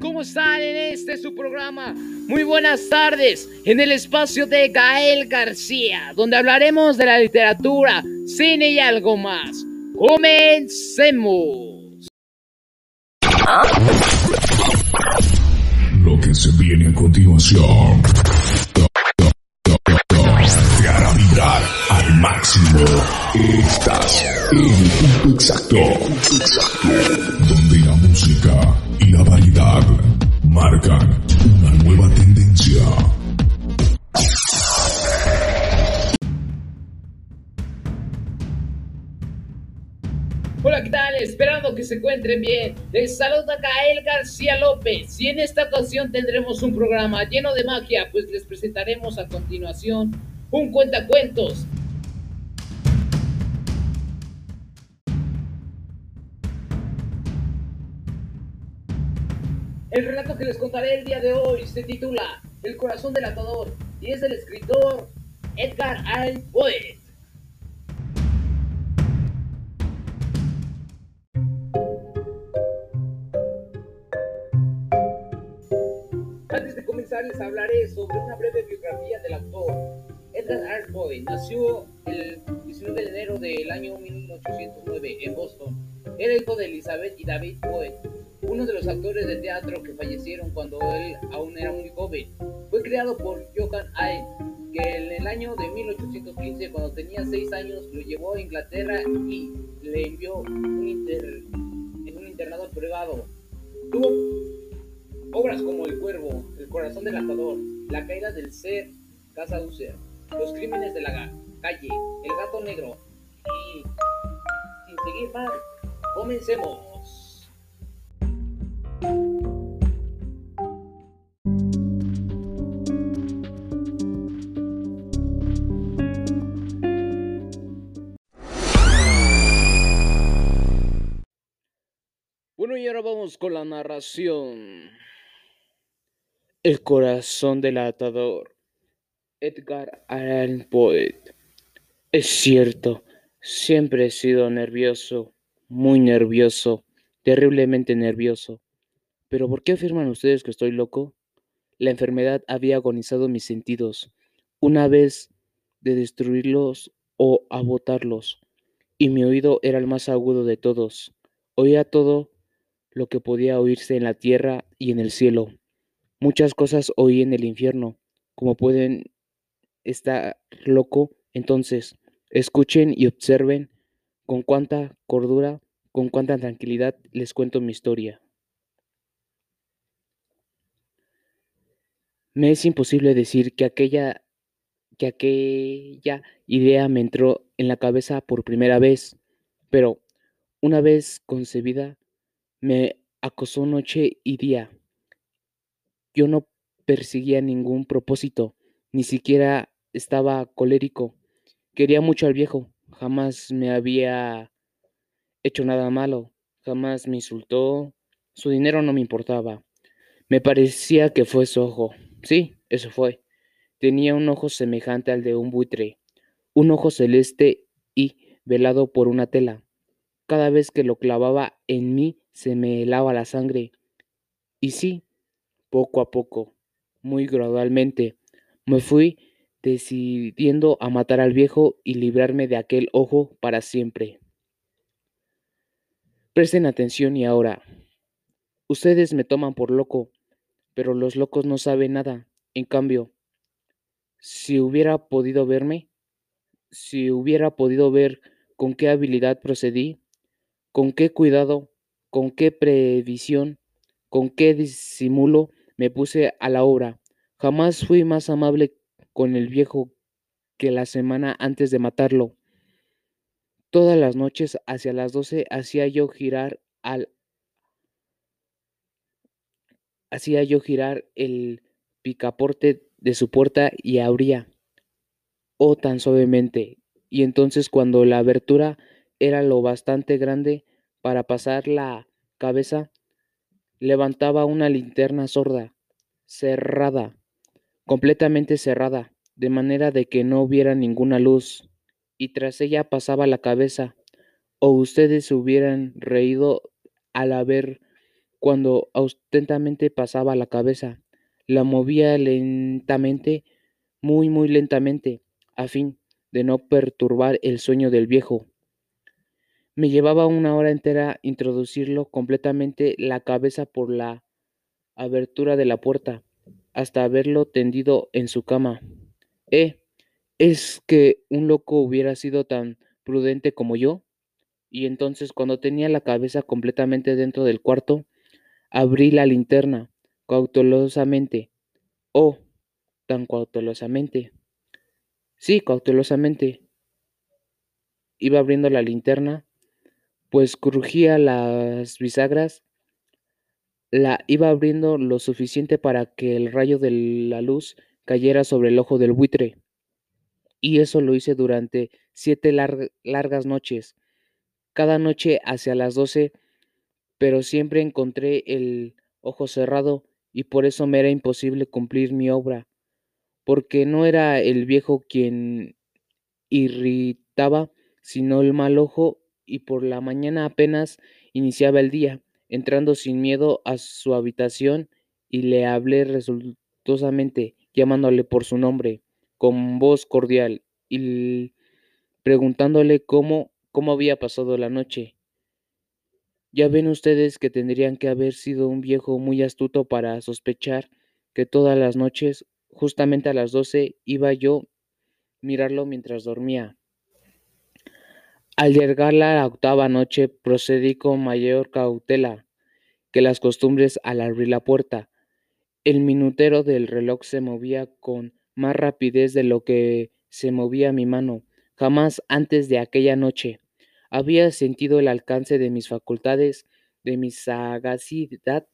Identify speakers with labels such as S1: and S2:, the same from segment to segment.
S1: ¿cómo están este su programa? Muy buenas tardes en el espacio de Gael García, donde hablaremos de la literatura, cine y algo más. Comencemos.
S2: Lo que se viene a continuación te hará vibrar al máximo. Estás en el punto exacto, donde la música y la variedad marcan una nueva tendencia.
S1: Hola, ¿qué tal? Esperando que se encuentren bien. Les saluda Gael García López y en esta ocasión tendremos un programa lleno de magia, pues les presentaremos a continuación un cuentacuentos. El relato que les contaré el día de hoy se titula El corazón del atador y es del escritor Edgar Allan Poe. Antes de comenzar les hablaré sobre una breve biografía del autor. Edgar Allan Poe nació el 19 de enero del año 1809 en Boston. Era hijo de Elizabeth y David Poe, uno de los actores de teatro que fallecieron cuando él aún era muy joven. Fue creado por Johann Hay, que en el año de 1815, cuando tenía 6 años, lo llevó a Inglaterra y le envió un inter- en un internado privado. Tuvo obras como El Cuervo, El Corazón del Atador, La Caída del Ser, Casa User, Los Crímenes de la Calle, El Gato Negro y, sin seguir más, comencemos. Con la narración. El corazón del atador. Edgar Allan Poe. Es cierto, siempre he sido nervioso, muy nervioso, terriblemente nervioso. Pero ¿por qué afirman ustedes que estoy loco? La enfermedad había agonizado mis sentidos, una vez de destruirlos o agotarlos, y mi oído era el más agudo de todos. Oía todo lo que podía oírse en la tierra y en el cielo. Muchas cosas oí en el infierno, como pueden estar loco. Entonces, escuchen y observen con cuánta cordura, con cuánta tranquilidad les cuento mi historia. Me es imposible decir que aquella que aquella idea me entró en la cabeza por primera vez, pero una vez concebida me acosó noche y día. Yo no perseguía ningún propósito, ni siquiera estaba colérico. Quería mucho al viejo, jamás me había hecho nada malo, jamás me insultó, su dinero no me importaba. Me parecía que fue su ojo. Sí, eso fue. Tenía un ojo semejante al de un buitre, un ojo celeste y velado por una tela. Cada vez que lo clavaba en mí se me helaba la sangre. Y sí, poco a poco, muy gradualmente, me fui decidiendo a matar al viejo y librarme de aquel ojo para siempre. Presten atención y ahora. Ustedes me toman por loco, pero los locos no saben nada. En cambio, si hubiera podido verme, si hubiera podido ver con qué habilidad procedí, con qué cuidado, con qué previsión, con qué disimulo me puse a la obra. Jamás fui más amable con el viejo que la semana antes de matarlo. Todas las noches hacia las doce hacía yo girar al hacía yo girar el picaporte de su puerta y abría, oh tan suavemente, y entonces cuando la abertura era lo bastante grande para pasar la cabeza, levantaba una linterna sorda, cerrada, completamente cerrada, de manera de que no hubiera ninguna luz, y tras ella pasaba la cabeza, o ustedes hubieran reído al ver cuando ostentamente pasaba la cabeza, la movía lentamente, muy, muy lentamente, a fin de no perturbar el sueño del viejo. Me llevaba una hora entera introducirlo completamente la cabeza por la abertura de la puerta, hasta verlo tendido en su cama. Eh, ¿es que un loco hubiera sido tan prudente como yo? Y entonces, cuando tenía la cabeza completamente dentro del cuarto, abrí la linterna cautelosamente. Oh, tan cautelosamente. Sí, cautelosamente. Iba abriendo la linterna, pues crujía las bisagras. La iba abriendo lo suficiente para que el rayo de la luz cayera sobre el ojo del buitre. Y eso lo hice durante siete largas noches cada noche hacia las doce, pero siempre encontré el ojo cerrado y por eso me era imposible cumplir mi obra, porque no era el viejo quien irritaba, sino el mal ojo, y por la mañana apenas iniciaba el día, entrando sin miedo a su habitación y le hablé resultosamente, llamándole por su nombre, con voz cordial, y preguntándole cómo cómo había pasado la noche. Ya ven ustedes que tendrían que haber sido un viejo muy astuto para sospechar que todas las noches, justamente a las doce, iba yo mirarlo mientras dormía. Al llegar la octava noche procedí con mayor cautela que las costumbres al abrir la puerta. El minutero del reloj se movía con más rapidez de lo que se movía mi mano. Jamás antes de aquella noche había sentido el alcance de mis facultades, de mi sagacidad.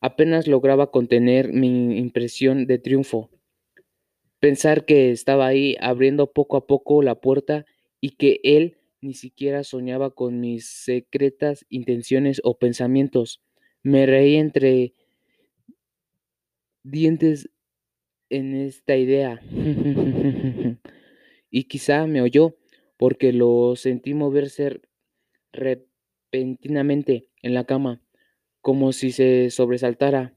S1: Apenas lograba contener mi impresión de triunfo. Pensar que estaba ahí abriendo poco a poco la puerta y que él ni siquiera soñaba con mis secretas intenciones o pensamientos. Me reí entre dientes en esta idea. y quizá me oyó, porque lo sentí moverse repentinamente en la cama, como si se sobresaltara.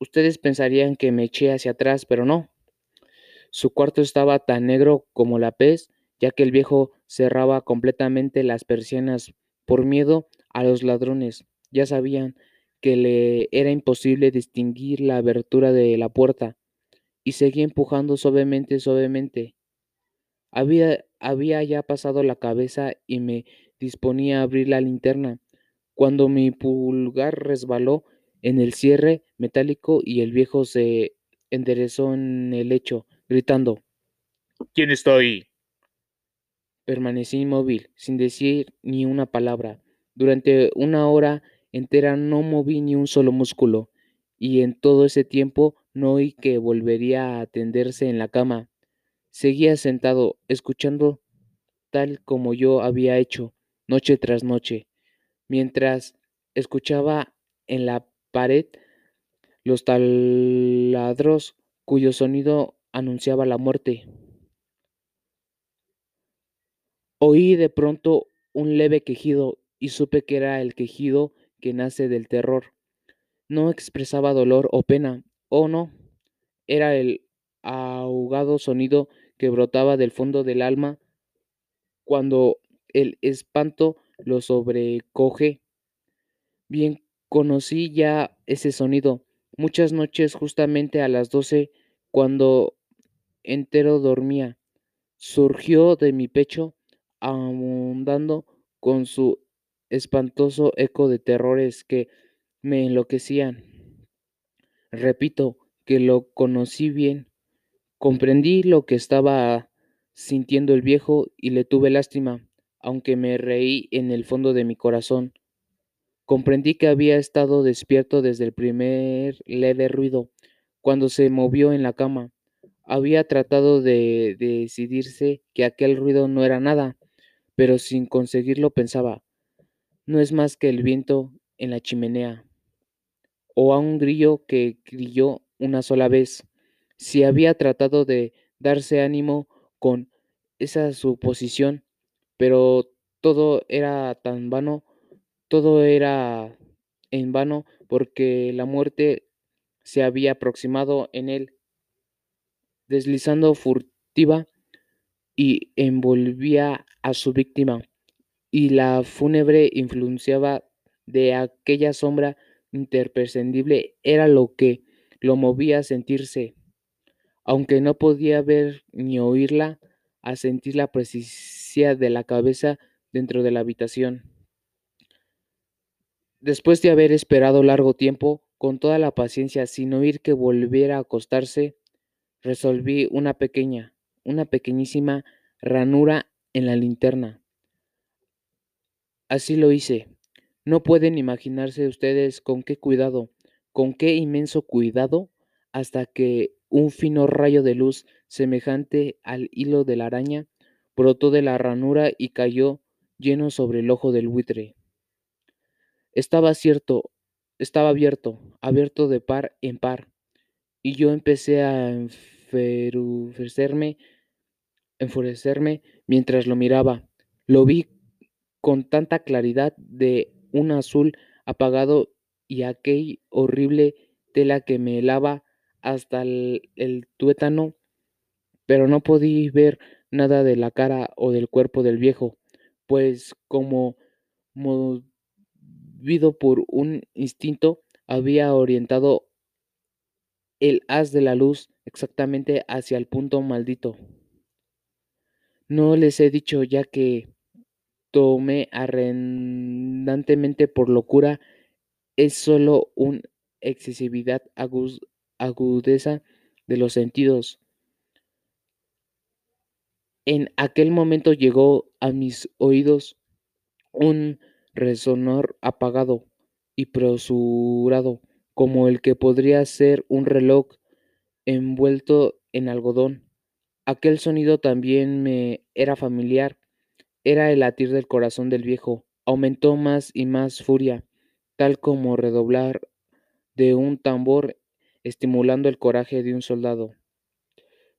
S1: Ustedes pensarían que me eché hacia atrás, pero no. Su cuarto estaba tan negro como la pez, ya que el viejo cerraba completamente las persianas por miedo a los ladrones. Ya sabían que le era imposible distinguir la abertura de la puerta, y seguía empujando suavemente, suavemente. Había, había ya pasado la cabeza y me disponía a abrir la linterna, cuando mi pulgar resbaló en el cierre metálico y el viejo se enderezó en el lecho, gritando
S3: ¿Quién está ahí?
S1: Permanecí inmóvil, sin decir ni una palabra. Durante una hora entera no moví ni un solo músculo, y en todo ese tiempo no oí que volvería a tenderse en la cama. Seguía sentado, escuchando tal como yo había hecho noche tras noche, mientras escuchaba en la pared los taladros cuyo sonido anunciaba la muerte. Oí de pronto un leve quejido y supe que era el quejido que nace del terror. No expresaba dolor o pena, oh no, era el ahogado sonido que brotaba del fondo del alma cuando el espanto lo sobrecoge. Bien conocí ya ese sonido. Muchas noches justamente a las doce, cuando entero dormía, surgió de mi pecho, abundando con su espantoso eco de terrores que me enloquecían. Repito que lo conocí bien Comprendí lo que estaba sintiendo el viejo y le tuve lástima, aunque me reí en el fondo de mi corazón. Comprendí que había estado despierto desde el primer leve ruido, cuando se movió en la cama. Había tratado de decidirse que aquel ruido no era nada, pero sin conseguirlo pensaba, no es más que el viento en la chimenea, o a un grillo que grilló una sola vez. Si había tratado de darse ánimo con esa suposición, pero todo era tan vano, todo era en vano porque la muerte se había aproximado en él, deslizando furtiva y envolvía a su víctima, y la fúnebre influenciaba de aquella sombra imperceptible era lo que lo movía a sentirse, aunque no podía ver ni oírla, a sentir la presencia de la cabeza dentro de la habitación. Después de haber esperado largo tiempo, con toda la paciencia, sin oír que volviera a acostarse, resolví una pequeña, una pequeñísima ranura en la linterna. Así lo hice. No pueden imaginarse ustedes con qué cuidado, con qué inmenso cuidado, hasta que un fino rayo de luz semejante al hilo de la araña brotó de la ranura y cayó lleno sobre el ojo del buitre. Estaba cierto, estaba abierto, abierto de par en par, y yo empecé a enfurecerme, enfurecerme mientras lo miraba. Lo vi con tanta claridad de un azul apagado y aquel horrible tela que me helaba hasta el, el tuétano, pero no podí ver nada de la cara o del cuerpo del viejo, pues como movido por un instinto había orientado el haz de la luz exactamente hacia el punto maldito. No les he dicho ya que tomé arrendantemente por locura es solo una excesividad agudeza de los sentidos. En aquel momento llegó a mis oídos un resonor apagado y presurado, como el que podría ser un reloj envuelto en algodón. Aquel sonido también me era familiar, era el latir del corazón del viejo. Aumentó más y más furia, tal como redoblar de un tambor estimulando el coraje de un soldado.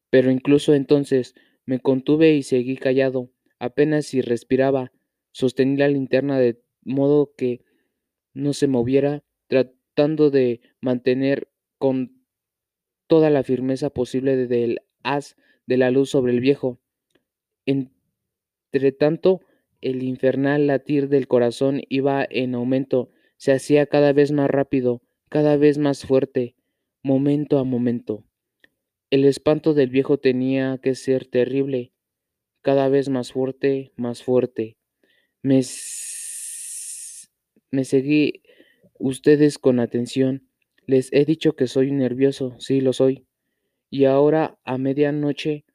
S1: Pero incluso entonces me contuve y seguí callado, apenas si respiraba, sostení la linterna de modo que no se moviera, tratando de mantener con toda la firmeza posible del haz de la luz sobre el viejo. Entretanto, el infernal latir del corazón iba en aumento, se hacía cada vez más rápido, cada vez más fuerte, momento a momento. El espanto del viejo tenía que ser terrible, cada vez más fuerte, más fuerte. Me, me seguí ustedes con atención. Les he dicho que soy nervioso, sí lo soy. Y ahora, a medianoche,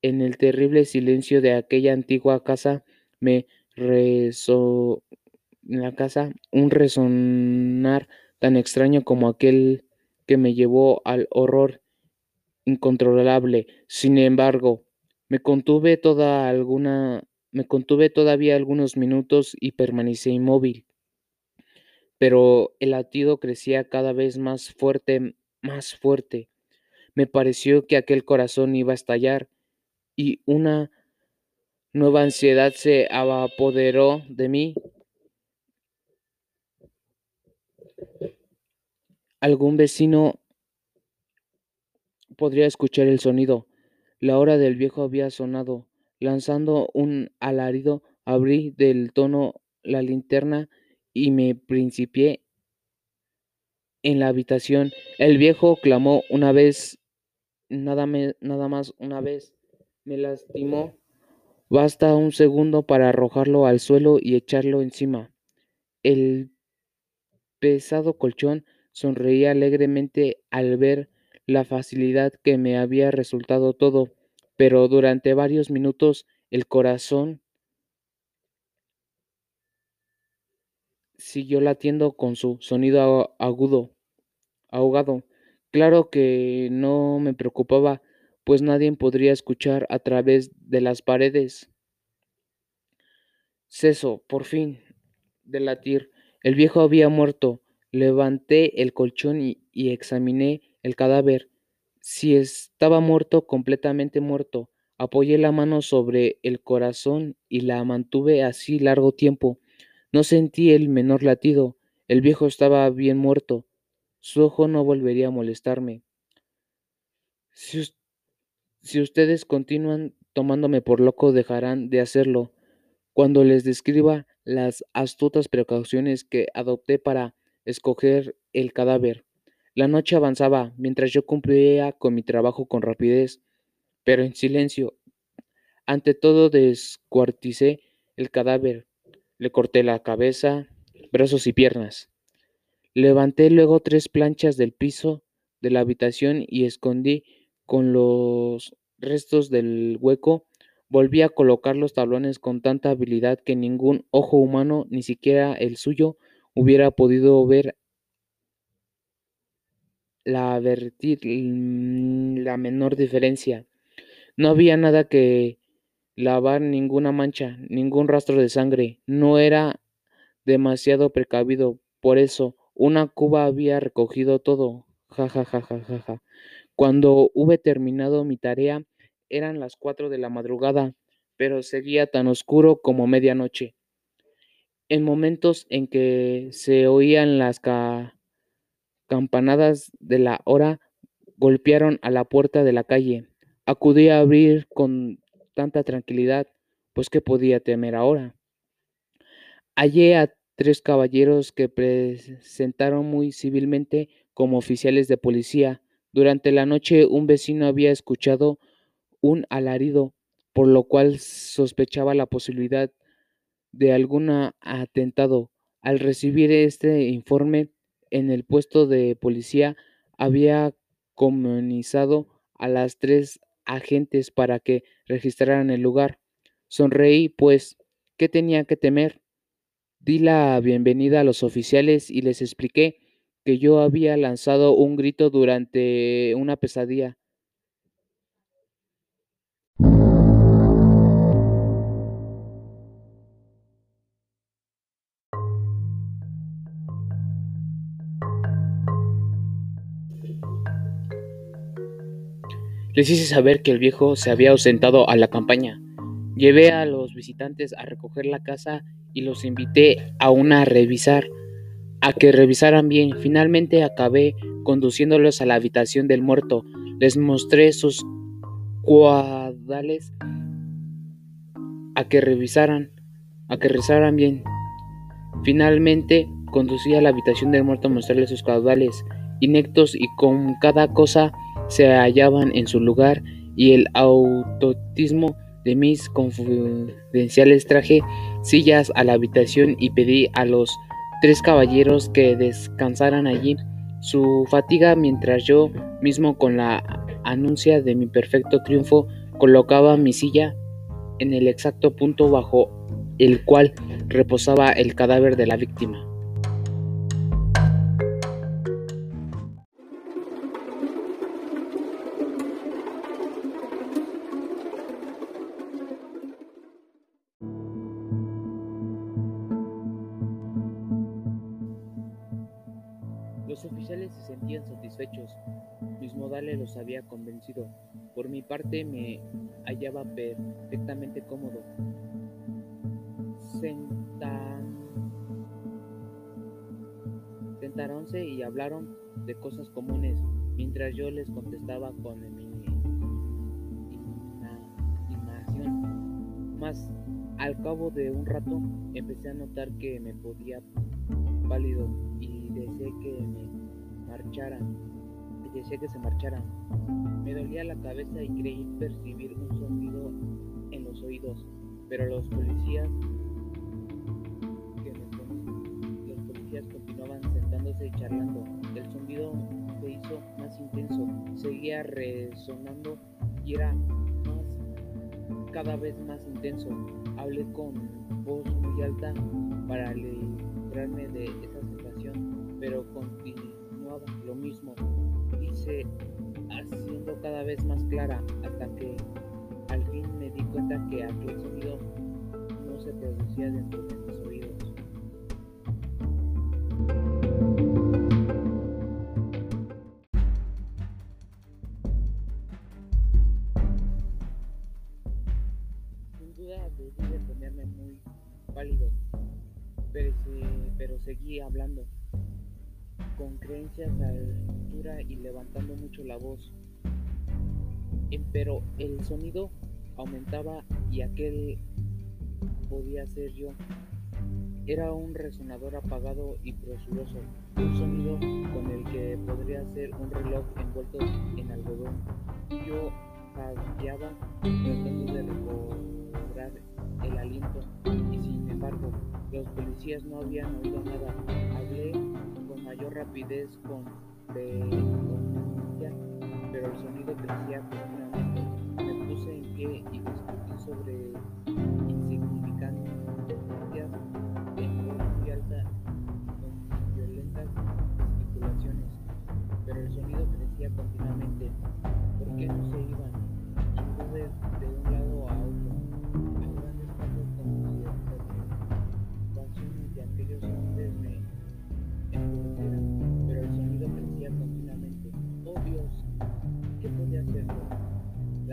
S1: en el terrible silencio de aquella antigua casa me rezó en la casa un resonar tan extraño como aquel que me llevó al horror incontrolable. Sin embargo, me contuve toda alguna me contuve todavía algunos minutos y permanecí inmóvil. Pero el latido crecía cada vez más fuerte, más fuerte. Me pareció que aquel corazón iba a estallar y una nueva ansiedad se apoderó de mí. Algún vecino podría escuchar el sonido. La hora del viejo había sonado. Lanzando un alarido, abrí del tono la linterna y me principié en la habitación. El viejo clamó una vez, nada, más una vez me lastimó. Basta un segundo para arrojarlo al suelo y echarlo encima. El pesado colchón sonreía alegremente al ver la facilidad que me había resultado todo, pero durante varios minutos el corazón siguió latiendo con su sonido agudo, ahogado. Claro que no me preocupaba pues nadie podría escuchar a través de las paredes. Ceso, por fin, de latir. El viejo había muerto. Levanté el colchón y, y examiné el cadáver. Si estaba muerto, completamente muerto. Apoyé la mano sobre el corazón y la mantuve así largo tiempo. No sentí el menor latido. El viejo estaba bien muerto. Su ojo no volvería a molestarme. Si, ustedes continúan tomándome por loco, dejarán de hacerlo. Cuando les describa las astutas precauciones que adopté para escoger el cadáver. La noche avanzaba mientras yo cumplía con mi trabajo con rapidez, pero en silencio. Ante todo descuarticé el cadáver, le corté la cabeza, brazos y piernas. Levanté luego tres planchas del piso de la habitación y escondí con los restos del hueco. Volví a colocar los tablones con tanta habilidad que ningún ojo humano, ni siquiera el suyo, hubiera podido ver la vertir mm, la menor diferencia. No había nada que lavar, ninguna mancha, ningún rastro de sangre. No era demasiado precavido, por eso una cuba había recogido todo. Ja, ja, ja, ja, ja, ja. Cuando hube terminado mi tarea, eran las cuatro de la madrugada, pero seguía tan oscuro como medianoche. En momentos en que se oían las ca campanadas de la hora golpearon a la puerta de la calle. Acudí a abrir con tanta tranquilidad, pues qué podía temer ahora. Hallé a tres caballeros que presentaron muy civilmente como oficiales de policía. Durante la noche un vecino había escuchado un alarido, por lo cual sospechaba la posibilidad de algún atentado. Al recibir este informe, en el puesto de policía había comunizado a las tres agentes para que registraran el lugar. Sonreí, pues, ¿qué tenía que temer? Di la bienvenida a los oficiales y les expliqué que yo había lanzado un grito durante una pesadilla. Les hice saber que el viejo se había ausentado a la campaña. Llevé a los visitantes a recoger la casa y los invité a una a revisar, a que revisaran bien. Finalmente acabé conduciéndolos a la habitación del muerto. Les mostré sus cuadales a que revisaran, a que revisaran bien. Finalmente conducí a la habitación del muerto a sus caudales inectos y con cada cosa se hallaban en su lugar y el autotismo de mis confidenciales traje sillas a la habitación y pedí a los tres caballeros que descansaran allí su fatiga mientras yo mismo con la anuncia de mi perfecto triunfo colocaba mi silla en el exacto punto bajo el cual reposaba el cadáver de la víctima. Por mi parte me hallaba perfectamente cómodo. Sentaronse y hablaron de cosas comunes, mientras yo les contestaba con mi indignación. Mas al cabo de un rato empecé a notar que me podía pálido y deseé que me marcharan, deseé que se marcharan. Me dolía la cabeza y creí percibir un sonido en los oídos, pero los policías los policías continuaban sentándose y charlando. El sonido se hizo más intenso, seguía resonando y era más cada vez más intenso. Hablé con voz muy alta para librarme de esa sensación, pero continuaba lo mismo. Haciendo cada vez más clara hasta que al fin me di cuenta que aquel sonido no se producía dentro de mis oídos. Sin duda debí de ponerme muy pálido, pero, pero seguí hablando con creencias y levantando mucho la voz. Em, Pero el sonido aumentaba y aquel podía ser yo. Era un resonador apagado y presuroso, un sonido con el que podría ser un reloj envuelto en algodón. Yo jadeaba tratando de recobrar el aliento y sin embargo los policías no habían oído nada. Hablé con mayor rapidez con vehemencia, pero el sonido crecía continuamente. Me puse en pie y discutí sobre insignificancias en voz muy alta con violentas gesticulaciones, pero el sonido crecía continuamente. ¿Por qué no se iban? Anduve de un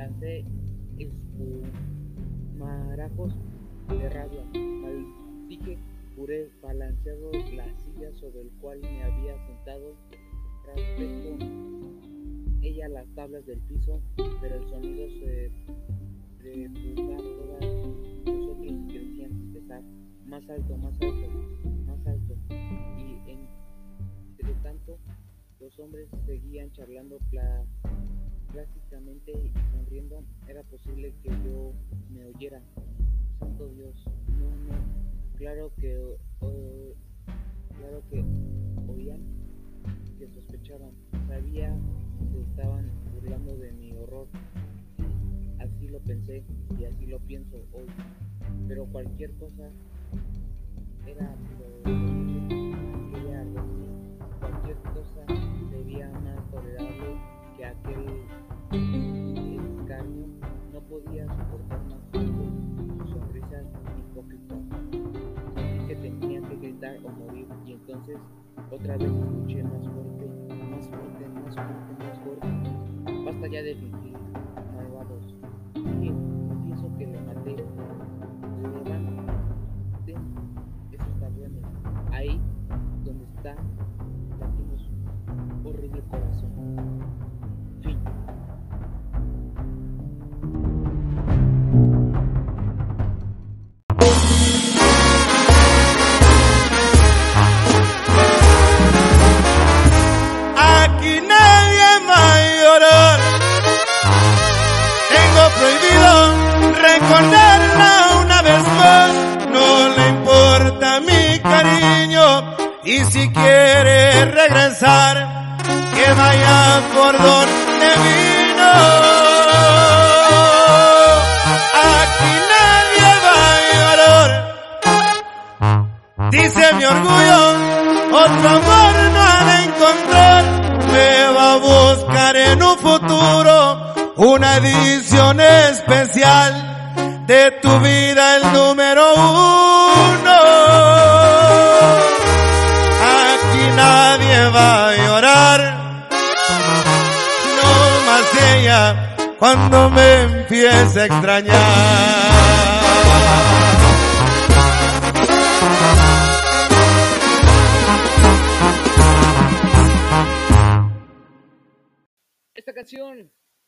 S1: Lancé espumarajos de rabia. Maldije, juré balanceado la silla sobre el cual me había sentado. Ella las tablas del piso, pero el sonido se refuga todas y crecían sin cesar. Más alto, más alto, más alto. Y entre tanto, los hombres seguían charlando plásticamente y sonriendo. Era posible que yo me oyera. Santo Dios, no, no. Claro que, claro que oían, que sospechaban. Sabía que estaban burlando de mi horror. Sí, así lo pensé y así lo pienso hoy. Pero cualquier cosa era. Cualquier Academy.
S4: Aquí nadie a llorar. Tengo prohibido recordarla una vez más. No le importa mi cariño. Y si quiere regresar, que vaya por donde vino. Aquí nadie va a llorar. Dice mi orgullo, otro amor no ha de encontrar. Me va a buscar en un futuro una edición especial de tu vida, el número uno. Aquí nadie va a llorar, no más ella cuando me empiece a extrañar.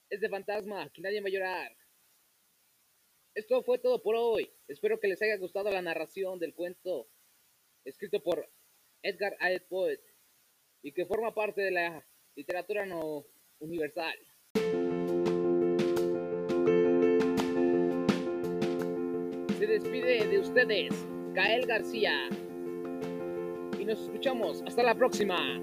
S1: Es de Fantasma, que nadie va a llorar. Esto fue todo por hoy. Espero que les haya gustado la narración del cuento escrito por Edgar Allan Poe y que forma parte de la literatura no universal. Se despide de ustedes, Gael García. Y nos escuchamos. Hasta la próxima.